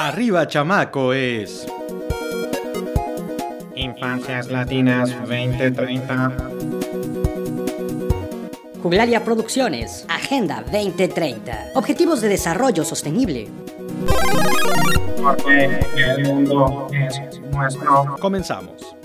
Arriba Chamaco es... Infancias Latinas 2030. Juglaria Producciones, Agenda 2030. Objetivos de Desarrollo Sostenible. Porque el mundo es nuestro. Comenzamos.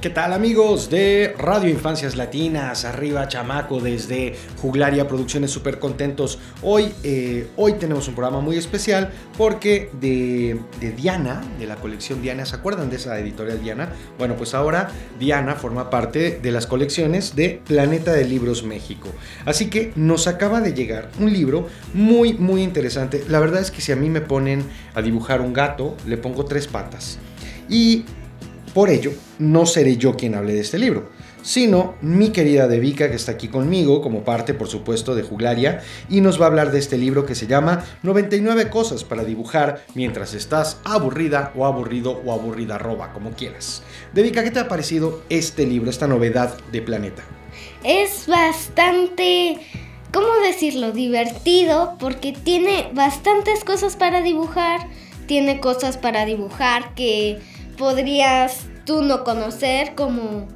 ¿Qué tal amigos de Radio Infancias Latinas? Arriba Chamaco desde Juglaria Producciones, súper contentos. Hoy, eh, hoy tenemos un programa muy especial porque de, de, Diana, de la colección Diana, ¿se acuerdan de esa editorial Diana? Bueno, pues ahora Diana forma parte de las colecciones de Planeta de Libros México. Así que nos acaba de llegar un libro muy, muy interesante. La verdad es que si a mí me ponen a dibujar un gato, le pongo tres patas. Y por ello, no seré yo quien hable de este libro, sino mi querida Devika que está aquí conmigo como parte, por supuesto, de Juglaria y nos va a hablar de este libro que se llama 99 cosas para dibujar mientras estás aburrida o aburrido o aburrida roba, como quieras. Devika, ¿qué te ha parecido este libro, esta novedad de Planeta? Es bastante... ¿Cómo decirlo? Divertido porque tiene bastantes cosas para dibujar, tiene cosas para dibujar que podrías tú no conocer como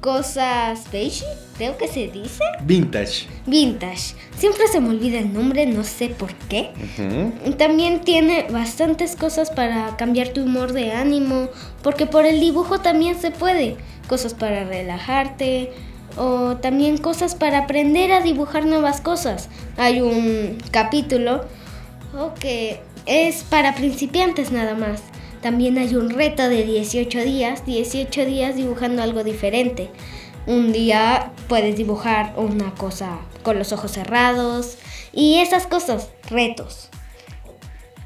cosas beige, creo que se dice. Vintage. Vintage. Siempre se me olvida el nombre, no sé por qué. También tiene bastantes cosas para cambiar tu humor de ánimo, porque por el dibujo también se puede. Cosas para relajarte o también cosas para aprender a dibujar nuevas cosas. Hay un capítulo que es para principiantes nada más. También hay un reto de 18 días, 18 días dibujando algo diferente. Un día puedes dibujar una cosa con los ojos cerrados y esas cosas, retos.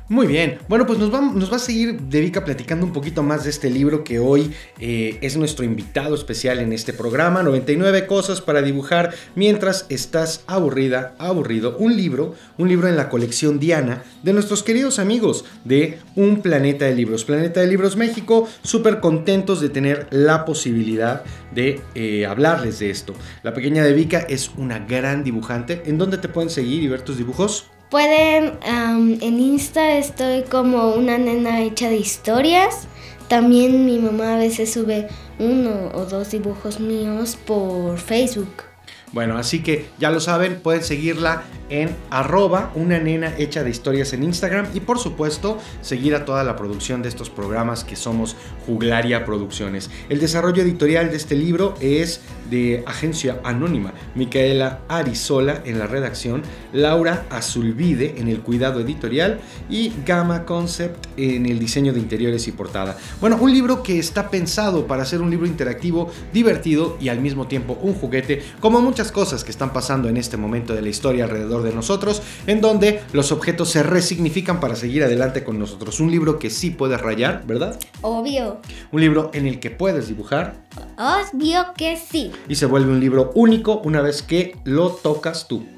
Muy bien, bueno pues nos va, nos va a seguir Devika platicando un poquito más de este libro que hoy eh, es nuestro invitado especial en este programa, 99 cosas para dibujar mientras estás aburrida, aburrido, un libro, un libro en la colección Diana de nuestros queridos amigos de Un Planeta de Libros, Planeta de Libros México, súper contentos de tener la posibilidad de eh, hablarles de esto. La pequeña Devika es una gran dibujante, ¿en dónde te pueden seguir y ver tus dibujos? Pueden, en Insta estoy como una nena hecha de historias. También mi mamá a veces sube uno o dos dibujos míos por Facebook. Bueno, así que ya lo saben, pueden seguirla en arroba una nena hecha de historias en Instagram y por supuesto seguir a toda la producción de estos programas que somos Juglaria Producciones. El desarrollo editorial de este libro es de Agencia Anónima, Micaela Arizola en la redacción, Laura Azulvide en el cuidado editorial y Gamma Concept en el diseño de interiores y portada. Bueno, un libro que está pensado para ser un libro interactivo, divertido y al mismo tiempo un juguete, como muchas cosas que están pasando en este momento de la historia alrededor de nosotros, en donde los objetos se resignifican para seguir adelante con nosotros. Un libro que sí puedes rayar, ¿verdad? Obvio. Un libro en el que puedes dibujar. Obvio que sí. Y se vuelve un libro único una vez que lo tocas tú.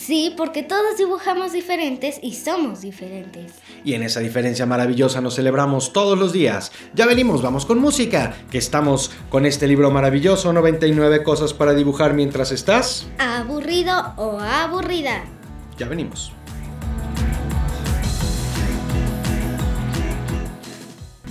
Sí, porque todos dibujamos diferentes y somos diferentes. Y en esa diferencia maravillosa nos celebramos todos los días. Ya venimos, vamos con música, que estamos con este libro maravilloso, 99 cosas para dibujar mientras estás... Aburrido o aburrida. Ya venimos.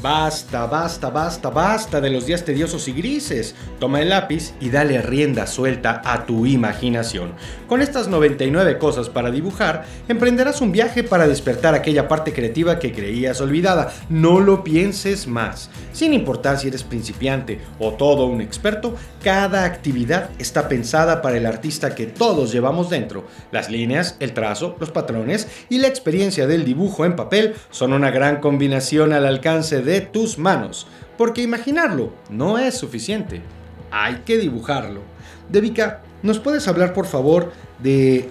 Basta, basta, basta, basta de los días tediosos y grises. Toma el lápiz y dale rienda suelta a tu imaginación. Con estas 99 cosas para dibujar, emprenderás un viaje para despertar aquella parte creativa que creías olvidada. No lo pienses más. Sin importar si eres principiante o todo un experto, cada actividad está pensada para el artista que todos llevamos dentro. Las líneas, el trazo, los patrones y la experiencia del dibujo en papel son una gran combinación al alcance de de tus manos, porque imaginarlo no es suficiente, hay que dibujarlo. Devika, ¿nos puedes hablar por favor de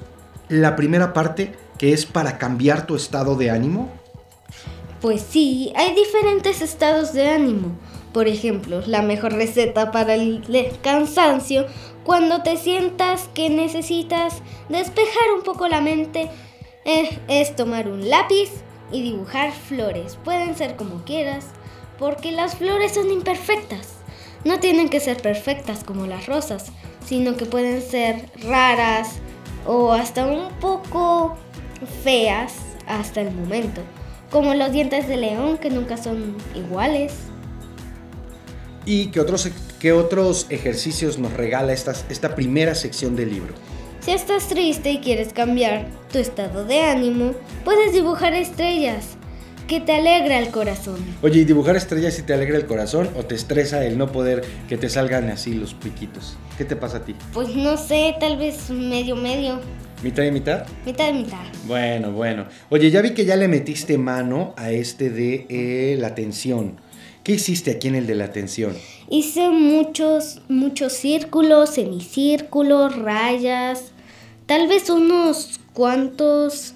la primera parte que es para cambiar tu estado de ánimo? Pues sí, hay diferentes estados de ánimo. Por ejemplo, la mejor receta para el cansancio, cuando te sientas que necesitas despejar un poco la mente, eh, es tomar un lápiz y dibujar flores. Pueden ser como quieras, porque las flores son imperfectas. no tienen que ser perfectas como las rosas, sino que pueden ser raras o hasta un poco feas hasta el momento, como los dientes de león que nunca son iguales. ¿Y qué otros, qué otros ejercicios nos regala esta, esta primera sección del libro? Si estás triste y quieres cambiar tu estado de ánimo, puedes dibujar estrellas que te alegra el corazón. Oye, ¿y dibujar estrellas si te alegra el corazón o te estresa el no poder que te salgan así los piquitos? ¿Qué te pasa a ti? Pues no sé, tal vez medio medio. ¿Mitad y mitad? Mitad y mitad. Bueno, bueno. Oye, ya vi que ya le metiste mano a este de eh, la atención. ¿Qué hiciste aquí en el de la atención? Hice muchos, muchos círculos, semicírculos, rayas, tal vez unos cuantos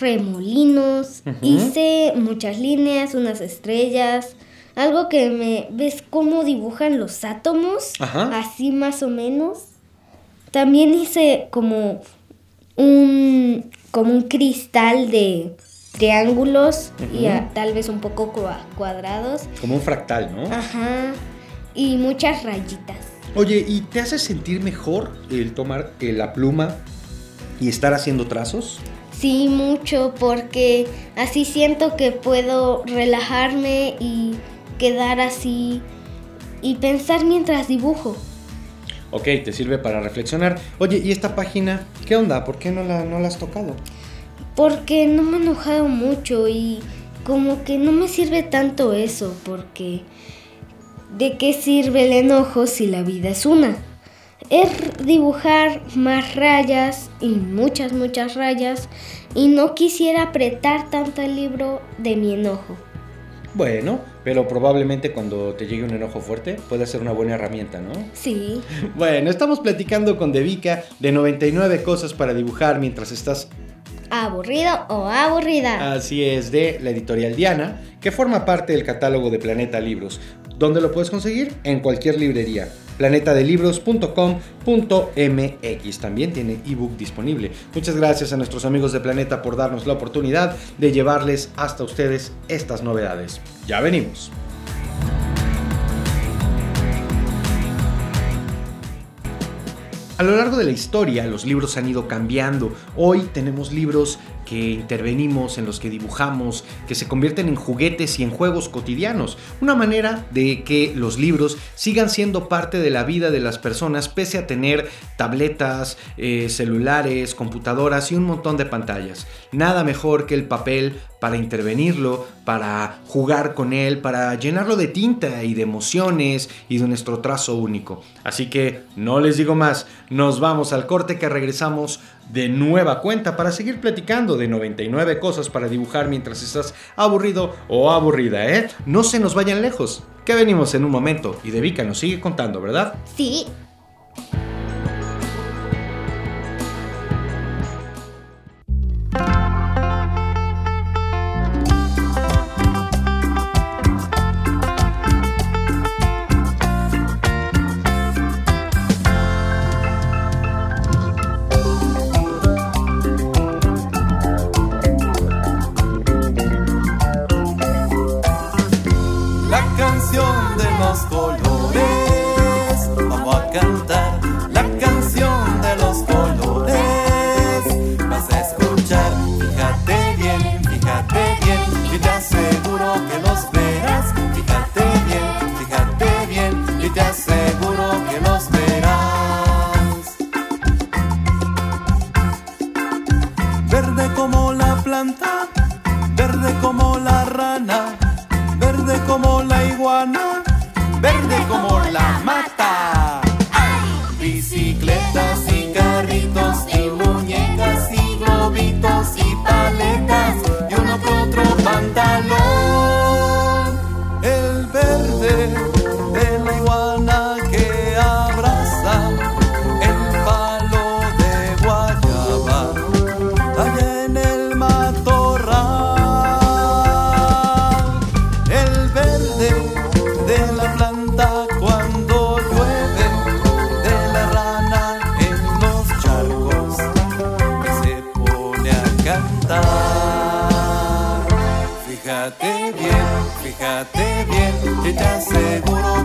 remolinos. Hice muchas líneas, unas estrellas. Algo que me... ¿Ves cómo dibujan los átomos? Ajá. Así más o menos. También hice como un, como un cristal de triángulos y a- tal vez un poco cua- cuadrados. Como un fractal, ¿no? Ajá. Y muchas rayitas. Oye, ¿y te hace sentir mejor el tomar eh, la pluma y estar haciendo trazos? Sí, mucho, porque así siento que puedo relajarme y quedar así y pensar mientras dibujo. Ok, te sirve para reflexionar. Oye, ¿y esta página? ¿Qué onda? ¿Por qué no la, no la has tocado? Porque no me he enojado mucho y como que no me sirve tanto eso, porque ¿de qué sirve el enojo si la vida es una? Es dibujar más rayas y muchas, muchas rayas y no quisiera apretar tanto el libro de mi enojo. Bueno, pero probablemente cuando te llegue un enojo fuerte puede ser una buena herramienta, ¿no? Sí. Bueno, estamos platicando con Devika de 99 cosas para dibujar mientras estás aburrido o aburrida. Así es, de la editorial Diana, que forma parte del catálogo de Planeta Libros. ¿Dónde lo puedes conseguir? En cualquier librería. planetadelibros.com.mx también tiene ebook disponible. Muchas gracias a nuestros amigos de Planeta por darnos la oportunidad de llevarles hasta ustedes estas novedades. Ya venimos. A lo largo de la historia los libros han ido cambiando. Hoy tenemos libros que intervenimos, en los que dibujamos, que se convierten en juguetes y en juegos cotidianos. Una manera de que los libros sigan siendo parte de la vida de las personas pese a tener tabletas, eh, celulares, computadoras y un montón de pantallas. Nada mejor que el papel para intervenirlo, para jugar con él, para llenarlo de tinta y de emociones y de nuestro trazo único. Así que no les digo más, nos vamos al corte que regresamos de nueva cuenta para seguir platicando de 99 cosas para dibujar mientras estás aburrido o aburrida, ¿eh? No se nos vayan lejos, que venimos en un momento y Devika nos sigue contando, ¿verdad? Sí. Y te aseguro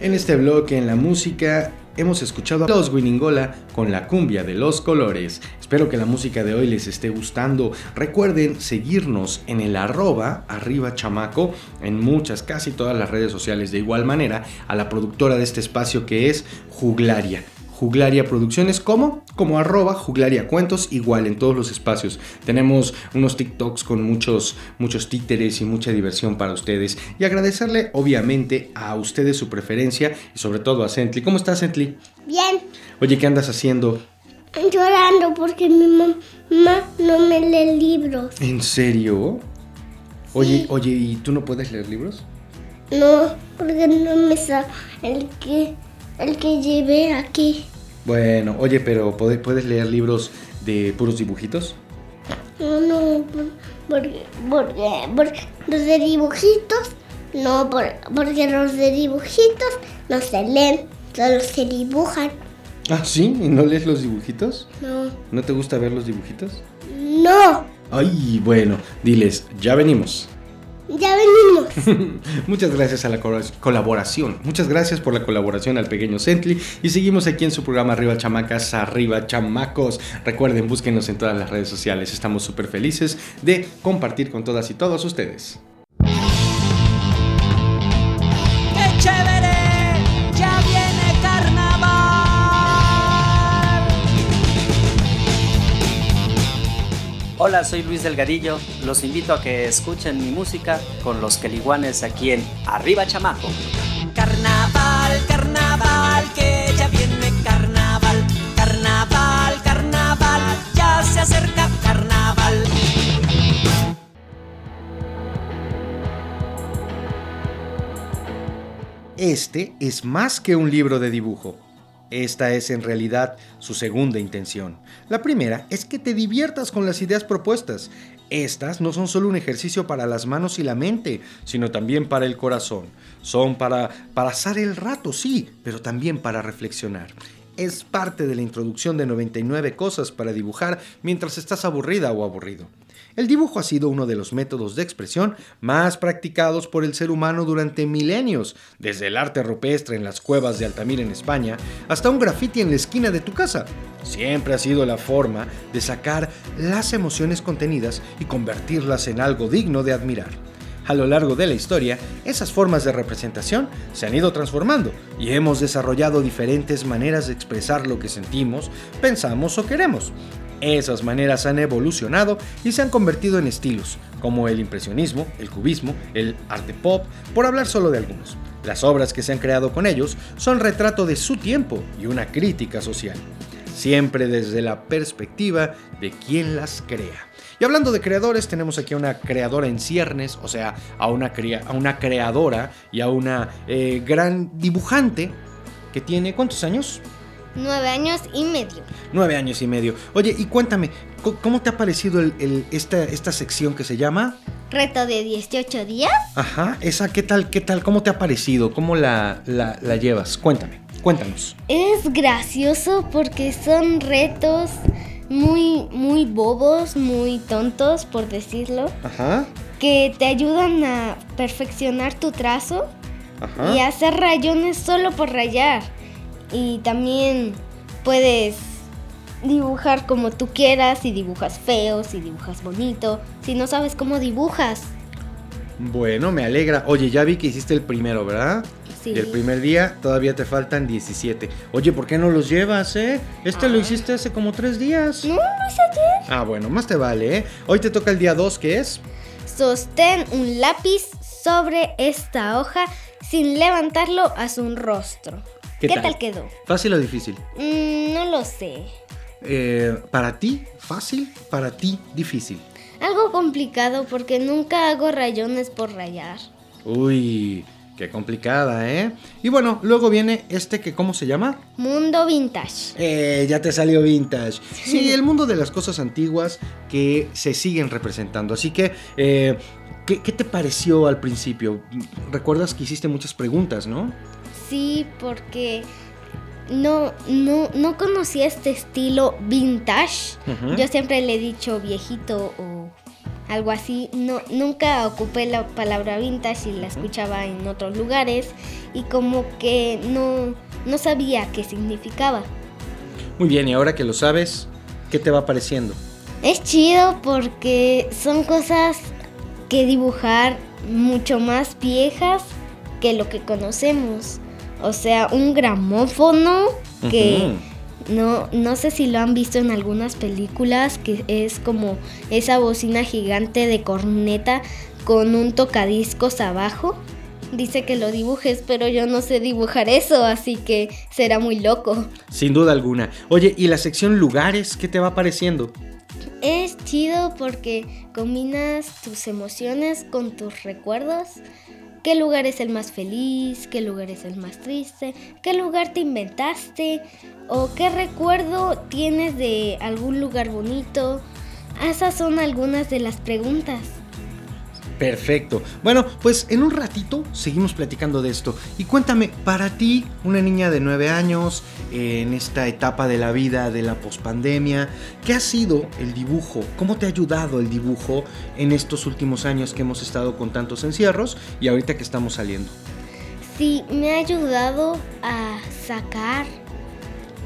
En este bloque, en la música, hemos escuchado a Los Guiningola con la cumbia de los colores. Espero que la música de hoy les esté gustando. Recuerden seguirnos en el arroba arriba chamaco en muchas, casi todas las redes sociales. De igual manera, a la productora de este espacio que es Juglaria. Juglaria Producciones, ¿cómo? Como arroba Juglaria Cuentos, igual en todos los espacios. Tenemos unos TikToks con muchos, muchos títeres y mucha diversión para ustedes. Y agradecerle, obviamente, a ustedes su preferencia y sobre todo a Sently. ¿Cómo estás, Sently? Bien, Oye, ¿qué andas haciendo? llorando porque mi mamá no me lee libros. ¿En serio? Oye, Sí. oye, ¿y tú no puedes leer libros? No, porque no me sa el que el que llevé aquí. Bueno, oye, pero ¿puede- ¿puedes leer libros de puros dibujitos? No, no, por- porque, porque, porque los de dibujitos, no, por- porque los de dibujitos no se leen, solo se dibujan. Ah, ¿sí? ¿Y no lees los dibujitos? No, ¿No te gusta ver los dibujitos? no, Ay, bueno, diles, ya venimos. Ya venimos. Muchas gracias a la col- colaboración. Muchas gracias por la colaboración al pequeño Sently. Y seguimos aquí en su programa Arriba Chamacas, Arriba Chamacos. Recuerden, búsquenos en todas las redes sociales. Estamos súper felices de compartir con todas y todos ustedes. ¡Qué chévere! Hola, soy Luis Delgadillo. Los invito a que escuchen mi música con los queliguanes aquí en Arriba Chamaco. Carnaval, carnaval, que ya viene carnaval. Carnaval, carnaval, ya se acerca carnaval. Este es más que un libro de dibujo esta es en realidad su segunda intención. La primera es que te diviertas con las ideas propuestas. Estas no son solo un ejercicio para las manos y la mente, sino también para el corazón. Son para pasar el rato, sí, pero también para reflexionar. Es parte de la introducción de 99 cosas para dibujar mientras estás aburrida o aburrido. El dibujo ha sido uno de los métodos de expresión más practicados por el ser humano durante milenios, desde el arte rupestre en las cuevas de Altamira en España hasta un graffiti en la esquina de tu casa. Siempre ha sido la forma de sacar las emociones contenidas y convertirlas en algo digno de admirar. A lo largo de la historia, esas formas de representación se han ido transformando y hemos desarrollado diferentes maneras de expresar lo que sentimos, pensamos o queremos. Esas maneras han evolucionado y se han convertido en estilos, como el impresionismo, el cubismo, el arte pop, por hablar solo de algunos. Las obras que se han creado con ellos son retrato de su tiempo y una crítica social, siempre desde la perspectiva de quien las crea. Y hablando de creadores, tenemos aquí a una creadora en ciernes, o sea, a una, a una creadora y a una eh, gran dibujante que tiene, ¿cuántos años? Nueve años y medio. Nueve años y medio. Oye, y cuéntame, ¿cómo te ha parecido esta, esta sección que se llama? Reto de 18 días. Ajá, esa, ¿qué tal, qué tal? ¿Cómo te ha parecido? ¿Cómo la, la, la llevas? Cuéntame, cuéntanos. Es gracioso porque son retos muy, muy bobos, muy tontos, por decirlo. Ajá. Que te ayudan a perfeccionar tu trazo Ajá. y hacer rayones solo por rayar. Y también puedes dibujar como tú quieras, si dibujas feo, si dibujas bonito, si no sabes cómo dibujas. Bueno, me alegra. Oye, ya vi que hiciste el primero, ¿verdad? Sí. Y el primer día todavía te faltan 17. Oye, ¿por qué no los llevas, eh? Este lo hiciste hace como tres días. No, no es ayer. Ah, bueno, más te vale, ¿eh? Hoy te toca el día 2, ¿qué es? Sostén un lápiz sobre esta hoja sin levantarlo hacia un rostro. ¿Qué ¿Qué, tal? tal? quedó? ¿Fácil o difícil? Mm, no lo sé. Eh, para ti, fácil. Para ti, difícil. Algo complicado porque nunca hago rayones por rayar. Uy, qué complicada, ¿eh? Y bueno, luego viene este que, ¿cómo se llama? Mundo vintage. Eh, ya te salió vintage. Sí, el mundo de las cosas antiguas que se siguen representando. Así que, eh, ¿qué, qué te pareció al principio? Recuerdas que hiciste muchas preguntas, ¿no? Sí, porque no, no, no conocía este estilo vintage. Yo siempre le he dicho viejito o algo así. No, nunca ocupé la palabra vintage y la escuchaba en otros lugares y como que no, no sabía qué significaba. Muy bien, y ahora que lo sabes, ¿qué te va pareciendo? Es chido porque son cosas que dibujar mucho más viejas que lo que conocemos. O sea, un gramófono que no, no sé si lo han visto en algunas películas, que es como esa bocina gigante de corneta con un tocadiscos abajo. Dice que lo dibujes, pero yo no sé dibujar eso, así que será muy loco. Sin duda alguna. Oye, ¿y la sección lugares qué te va pareciendo? Es chido porque combinas tus emociones con tus recuerdos. ¿Qué lugar es el más feliz? ¿Qué lugar es el más triste? ¿Qué lugar te inventaste? ¿O qué recuerdo tienes de algún lugar bonito? Esas son algunas de las preguntas. Perfecto. Bueno, pues en un ratito seguimos platicando de esto. Y cuéntame, para ti, una niña de 9 años, en esta etapa de la vida de la pospandemia, ¿qué ha sido el dibujo? ¿Cómo te ha ayudado el dibujo en estos últimos años que hemos estado con tantos encierros y ahorita que estamos saliendo? Sí, me ha ayudado a sacar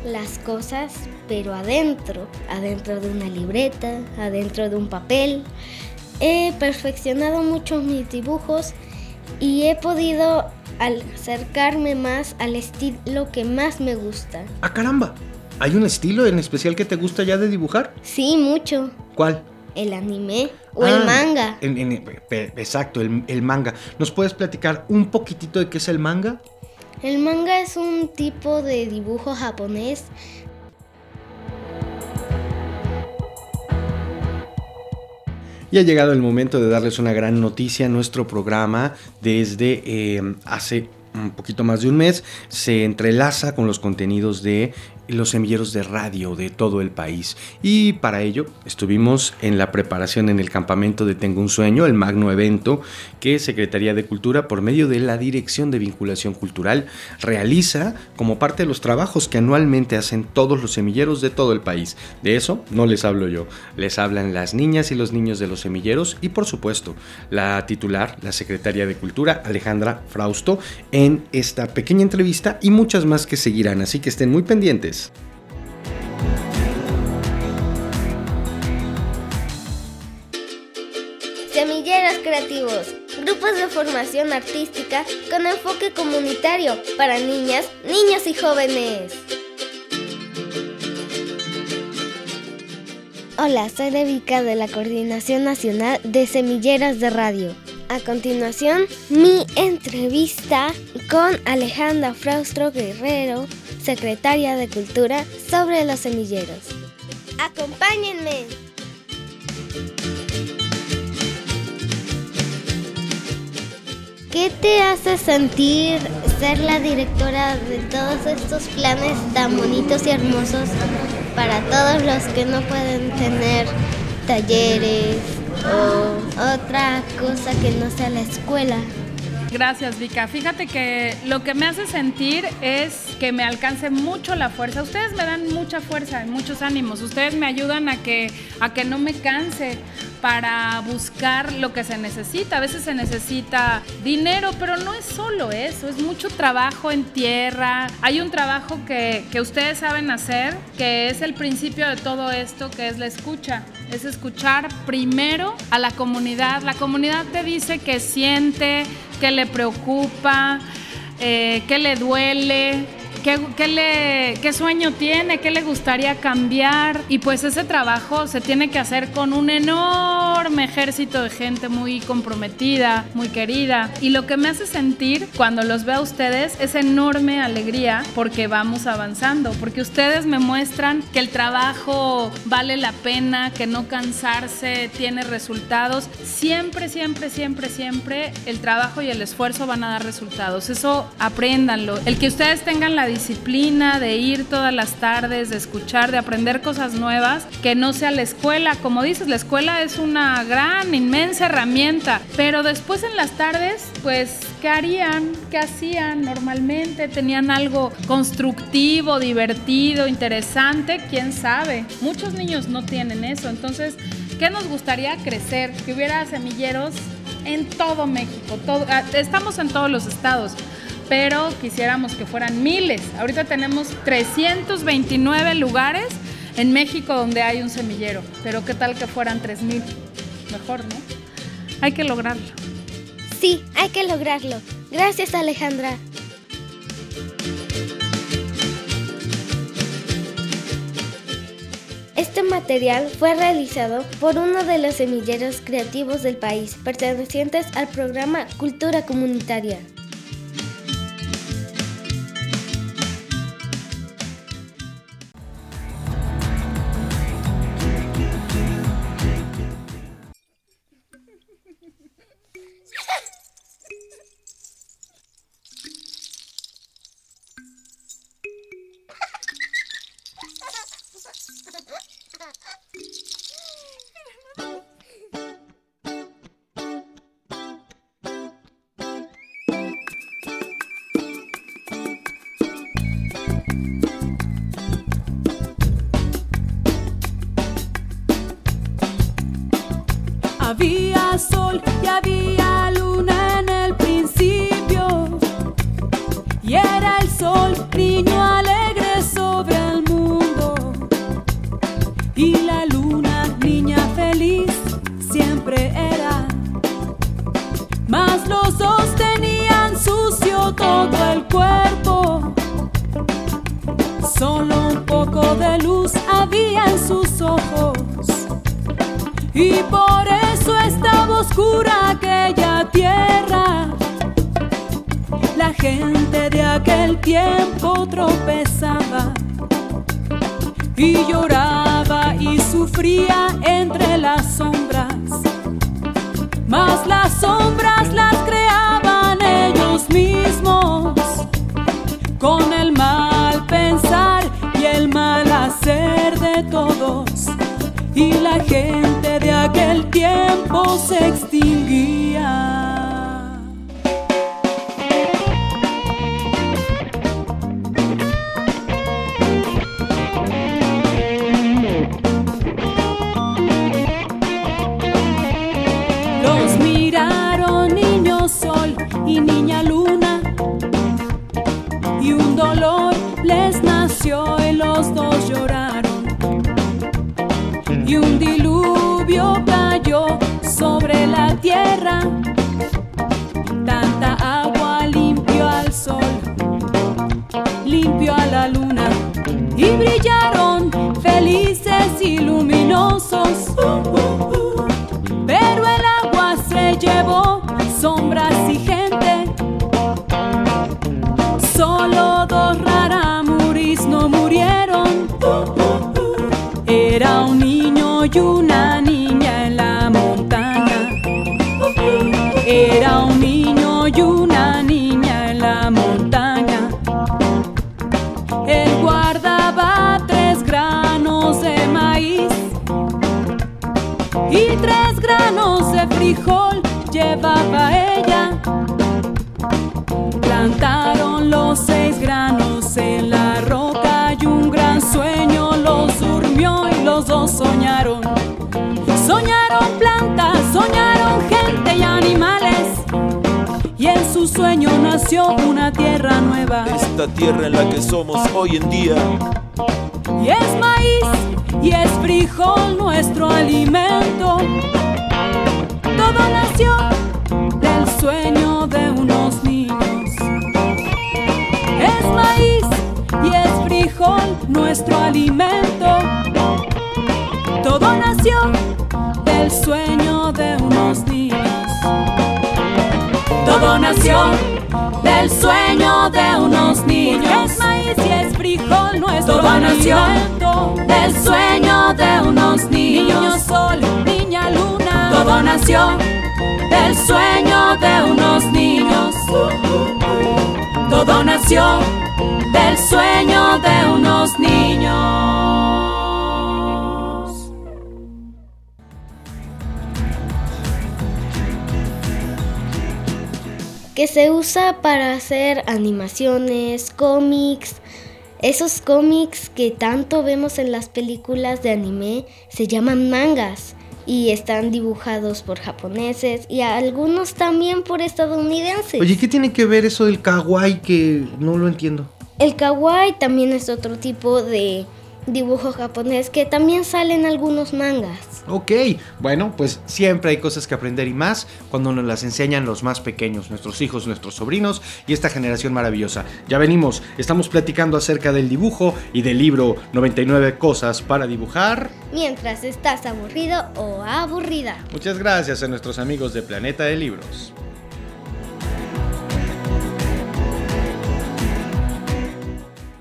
las cosas, pero adentro, adentro de una libreta, adentro de un papel. He perfeccionado mucho mis dibujos y he podido acercarme más al estilo que más me gusta. ¡Ah, caramba! ¿Hay un estilo en especial que te gusta ya de dibujar? Sí, mucho. ¿Cuál? El anime o Ah, el manga. en- en- pe- exacto, el, el manga. ¿Nos puedes platicar un poquitito de qué es el manga? El manga es un tipo de dibujo japonés Y ha llegado el momento de darles una gran noticia nuestro programa. Desde eh, hace un poquito más de un mes, se entrelaza con los contenidos de los semilleros de radio de todo el país. Y para ello estuvimos en la preparación en el campamento de Tengo un Sueño, el magno evento que Secretaría de Cultura, por medio de la Dirección de Vinculación Cultural, realiza como parte de los trabajos que anualmente hacen todos los semilleros de todo el país. De eso no les hablo yo, les hablan las niñas y los niños de los semilleros y por supuesto la titular, la Secretaria de Cultura, Alejandra Frausto, en esta pequeña entrevista y muchas más que seguirán, así que estén muy pendientes. Semilleros Creativos, grupos de formación artística con enfoque comunitario para niñas, niños y jóvenes. Hola, soy Debica de la Coordinación Nacional de Semilleros de Radio. A continuación, mi entrevista con Alejandra Fraustro Guerrero, secretaria de Cultura, sobre los semilleros. ¡Acompáñenme! ¿Qué te hace sentir ser la directora de todos estos planes tan bonitos y hermosos para todos los que no pueden tener talleres o otra cosa que no sea la escuela? Gracias, Vika. Fíjate que lo que me hace sentir es que me alcance mucho la fuerza. Ustedes me dan mucha fuerza y muchos ánimos. Ustedes me ayudan a que, a que no me canse para buscar lo que se necesita. A veces se necesita dinero, pero no es solo eso, es mucho trabajo en tierra. Hay un trabajo que, que ustedes saben hacer, que es el principio de todo esto, que es la escucha. Es escuchar primero a la comunidad. La comunidad te dice que siente, que le preocupa, eh, que le duele, ¿Qué, qué le, ¿Qué sueño tiene? ¿Qué le gustaría cambiar? Y pues ese trabajo se tiene que hacer con un enorme ejército de gente muy comprometida, muy querida. Y lo que me hace sentir cuando los veo a ustedes es enorme alegría porque vamos avanzando, porque ustedes me muestran que el trabajo vale la pena, que no cansarse tiene resultados. Siempre, siempre, siempre, siempre el trabajo y el esfuerzo van a dar resultados. Eso apréndanlo. El que ustedes tengan la disciplina de ir todas las tardes, de escuchar, de aprender cosas nuevas, que no sea la escuela. Como dices, la escuela es una gran, inmensa herramienta, pero después en las tardes, pues, ¿qué harían? ¿Qué hacían normalmente? ¿Tenían algo constructivo, divertido, interesante? ¿Quién sabe? Muchos niños no tienen eso, entonces, ¿qué nos gustaría crecer? Que hubiera semilleros en todo México. Todo, estamos en todos los estados pero quisiéramos que fueran miles. Ahorita tenemos 329 lugares en México donde hay un semillero, pero qué tal que fueran 3000. Mejor, ¿no? Hay que lograrlo. Sí, hay que lograrlo. Gracias, Alejandra. Este material fue realizado por uno de los semilleros creativos del país, pertenecientes al programa Cultura Comunitaria. La gente de aquel tiempo se extinguía. Y brillaron felices y luminosos llevaba ella. Plantaron los seis granos en la roca y un gran sueño los durmió y los dos soñaron. Soñaron plantas, soñaron gente y animales. Y en su sueño nació una tierra nueva. Esta tierra en la que somos hoy en día. Y es maíz y es frijol nuestro alimento. Todo nació sueño de unos niños. Es maíz y es frijol nuestro alimento. Todo nació del sueño de unos niños. Todo nació del sueño de unos niños. Es maíz y es frijol nuestro Todo nació alimento. del sueño de unos niños. Niño sol, niña luna. Todo nació del sueño de unos niños. Todo nació del sueño de unos niños. que se usa para hacer animaciones, cómics. Esos cómics que tanto vemos en las películas de anime se llaman mangas y están dibujados por japoneses y algunos también por estadounidenses. Oye, ¿qué tiene que ver eso del kawaii que no lo entiendo? El kawaii también es otro tipo de dibujo japonés que también sale en algunos mangas. Ok, bueno, pues siempre hay cosas que aprender y más cuando nos las enseñan los más pequeños, nuestros hijos, nuestros sobrinos y esta generación maravillosa. Ya venimos, estamos platicando acerca del dibujo y del libro 99 cosas para dibujar. Mientras estás aburrido o aburrida. Muchas gracias a nuestros amigos de Planeta de Libros.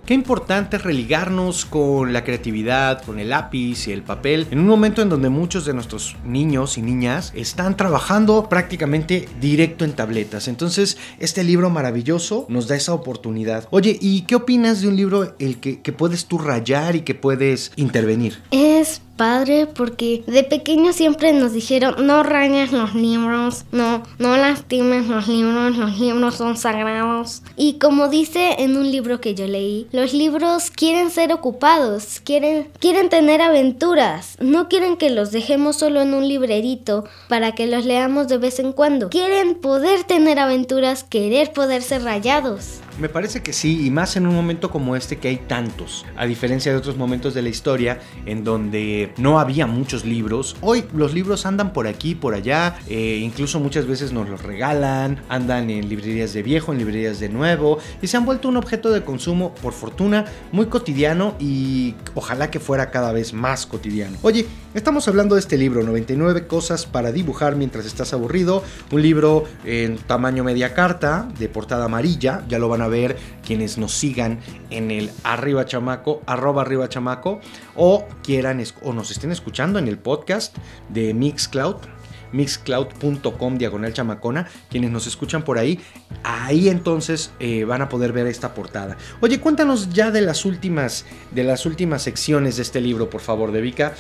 Qué importante es religarnos con la creatividad, con el lápiz y el papel, en un momento en donde muchos de nuestros niños y niñas están trabajando prácticamente directo en tabletas. Entonces, este libro maravilloso nos da esa oportunidad. Oye, ¿y qué opinas de un libro el que, que puedes tú rayar y que puedes intervenir? Es padre porque de pequeño siempre nos dijeron no rayes los libros, no, no lastimes los libros, los libros son sagrados. Y como dice en un libro que yo leí, los libros quieren ser ocupados, quieren, quieren tener aventuras, no quieren que los dejemos solo en un librerito para que los leamos de vez en cuando. Quieren poder tener aventuras, querer poder ser rayados. Me parece que sí, y más en un momento como este que hay tantos, a diferencia de otros momentos de la historia en donde no había muchos libros. Hoy los libros andan por aquí, por allá, eh, incluso muchas veces nos los regalan, andan en librerías de viejo, en librerías de nuevo, y se han vuelto un objeto de consumo, por fortuna, muy cotidiano y ojalá que fuera cada vez más cotidiano. Oye, estamos hablando de este libro, 99 cosas para dibujar mientras estás aburrido, un libro en tamaño media carta, de portada amarilla, ya lo van a ver quienes nos sigan en el arriba chamaco, arroba arriba chamaco, o quieran o nos estén escuchando en el podcast de Mixcloud. mixcloud.com diagonal chamacona. Quienes nos escuchan por ahí, ahí entonces eh, van a poder ver esta portada. Oye, cuéntanos ya de las últimas, de las últimas secciones de este libro, por favor, de Vika.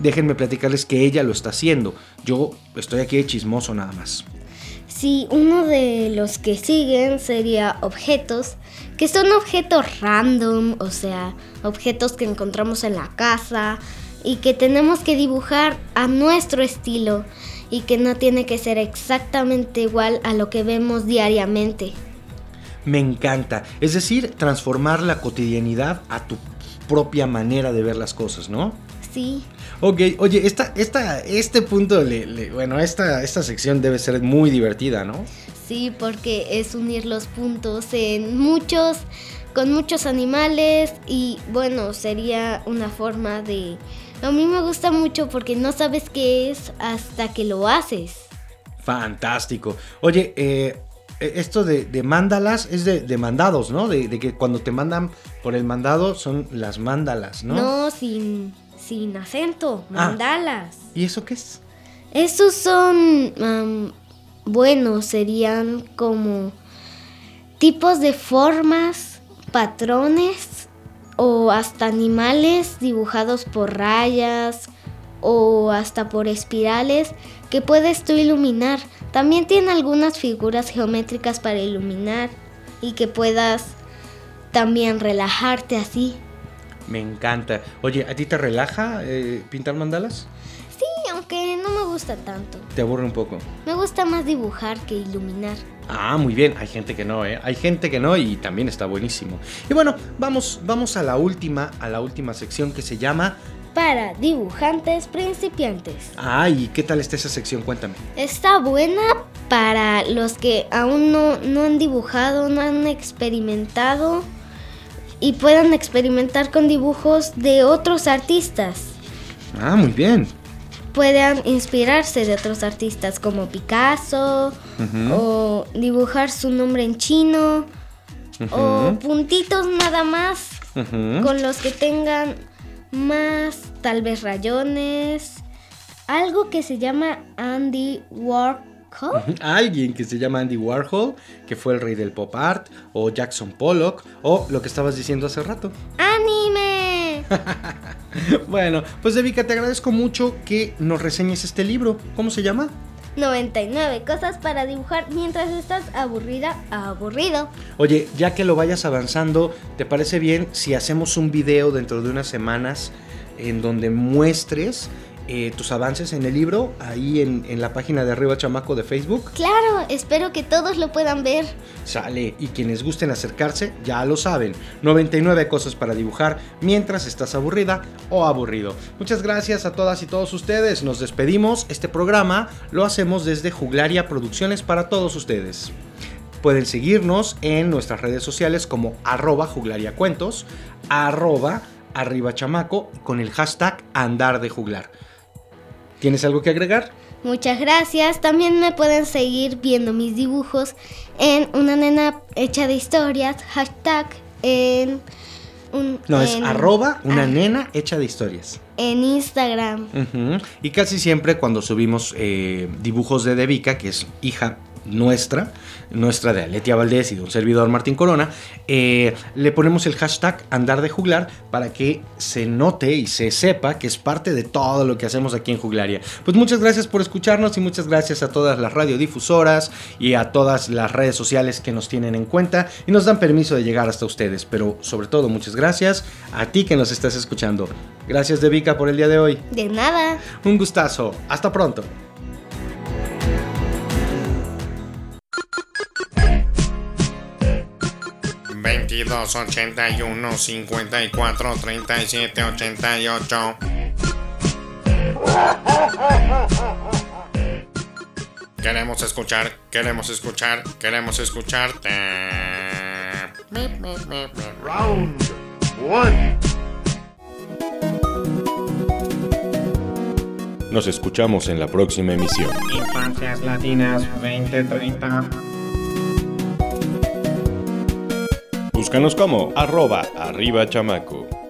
Déjenme platicarles que ella lo está haciendo. Yo estoy aquí de chismoso nada más. Sí, uno de los que siguen sería objetos, que son objetos random, o sea, objetos que encontramos en la casa y que tenemos que dibujar a nuestro estilo y que no tiene que ser exactamente igual a lo que vemos diariamente. Me encanta. Es decir, transformar la cotidianidad a tu propia manera de ver las cosas, ¿no? Sí. Ok, oye, esta, esta, este punto, le- le- bueno, esta, esta sección debe ser muy divertida, ¿no? Sí, porque es unir los puntos en muchos, con muchos animales y bueno, sería una forma de... A mí me gusta mucho porque no sabes qué es hasta que lo haces. Fantástico. Oye, eh, esto de, de mandalas es de, de mandados, ¿no? De, de que cuando te mandan por el mandado son las mandalas, ¿no? No, sin, sin acento, Ah. mandalas. ¿Y eso qué es? Esos son, am, bueno, serían como tipos de formas, patrones o hasta animales dibujados por rayas o hasta por espirales que puedes tú iluminar. También tiene algunas figuras geométricas para iluminar y que puedas también relajarte así. Me encanta. Oye, ¿a ti te relaja eh, pintar mandalas? Sí, aunque no me gusta tanto. ¿Te aburre un poco? Me gusta más dibujar que iluminar. Ah, muy bien. Hay gente que no, ¿eh? Hay gente que no y también está buenísimo. Y bueno, vamos, vamos a la última, a la última sección que se llama... Para dibujantes principiantes. Ay, ¿qué tal está esa sección? Cuéntame. Está buena para los que aún no, no han dibujado, no han experimentado y puedan experimentar con dibujos de otros artistas. Ah, muy bien. Puedan inspirarse de otros artistas como Picasso o dibujar su nombre en chino o puntitos nada más con los que tengan más tal vez rayones. Algo que se llama Andy Warhol. Alguien que se llama Andy Warhol, que fue el rey del pop art, o Jackson Pollock, o lo que estabas diciendo hace rato. ¡Anime! Bueno, pues Devika, te agradezco mucho que nos reseñes este libro. ¿Cómo se llama? 99 cosas para dibujar mientras estás aburrida, aburrido. Oye, ya que lo vayas avanzando, ¿te parece bien si hacemos un video dentro de unas semanas en donde muestres eh, tus avances en el libro ahí en, en la página de Arriba Chamaco de Facebook? Claro, espero que todos lo puedan ver. Sale, y quienes gusten acercarse ya lo saben. 99 cosas para dibujar mientras estás aburrida o aburrido. Muchas gracias a todas y todos ustedes. Nos despedimos. Este programa lo hacemos desde Juglaria Producciones para todos ustedes. Pueden seguirnos en nuestras redes sociales como arroba juglariacuentos, arroba arriba chamaco con el hashtag andar de juglar. ¿Tienes algo que agregar? Muchas gracias. También me pueden seguir viendo mis dibujos en una nena hecha de historias, hashtag en un- No, es arroba una ah, nena hecha de historias. en Instagram. Y casi siempre cuando subimos eh, dibujos de Devika, que es hija nuestra, nuestra de Aletia Valdés y de un servidor Martín Corona, eh, le ponemos el hashtag andar de juglar para que se note y se sepa que es parte de todo lo que hacemos aquí en Juglaria. Pues muchas gracias por escucharnos y muchas gracias a todas las radiodifusoras y a todas las redes sociales que nos tienen en cuenta y nos dan permiso de llegar hasta ustedes. Pero sobre todo muchas gracias a ti que nos estás escuchando. Gracias Devika por el día de hoy. De nada. Un gustazo. Hasta pronto. 22 81 54 37 88. Queremos escuchar, queremos escuchar, queremos escucharte. Round Nos escuchamos en la próxima emisión. Infancias Latinas 2030. Búscanos como arroba arriba chamaco.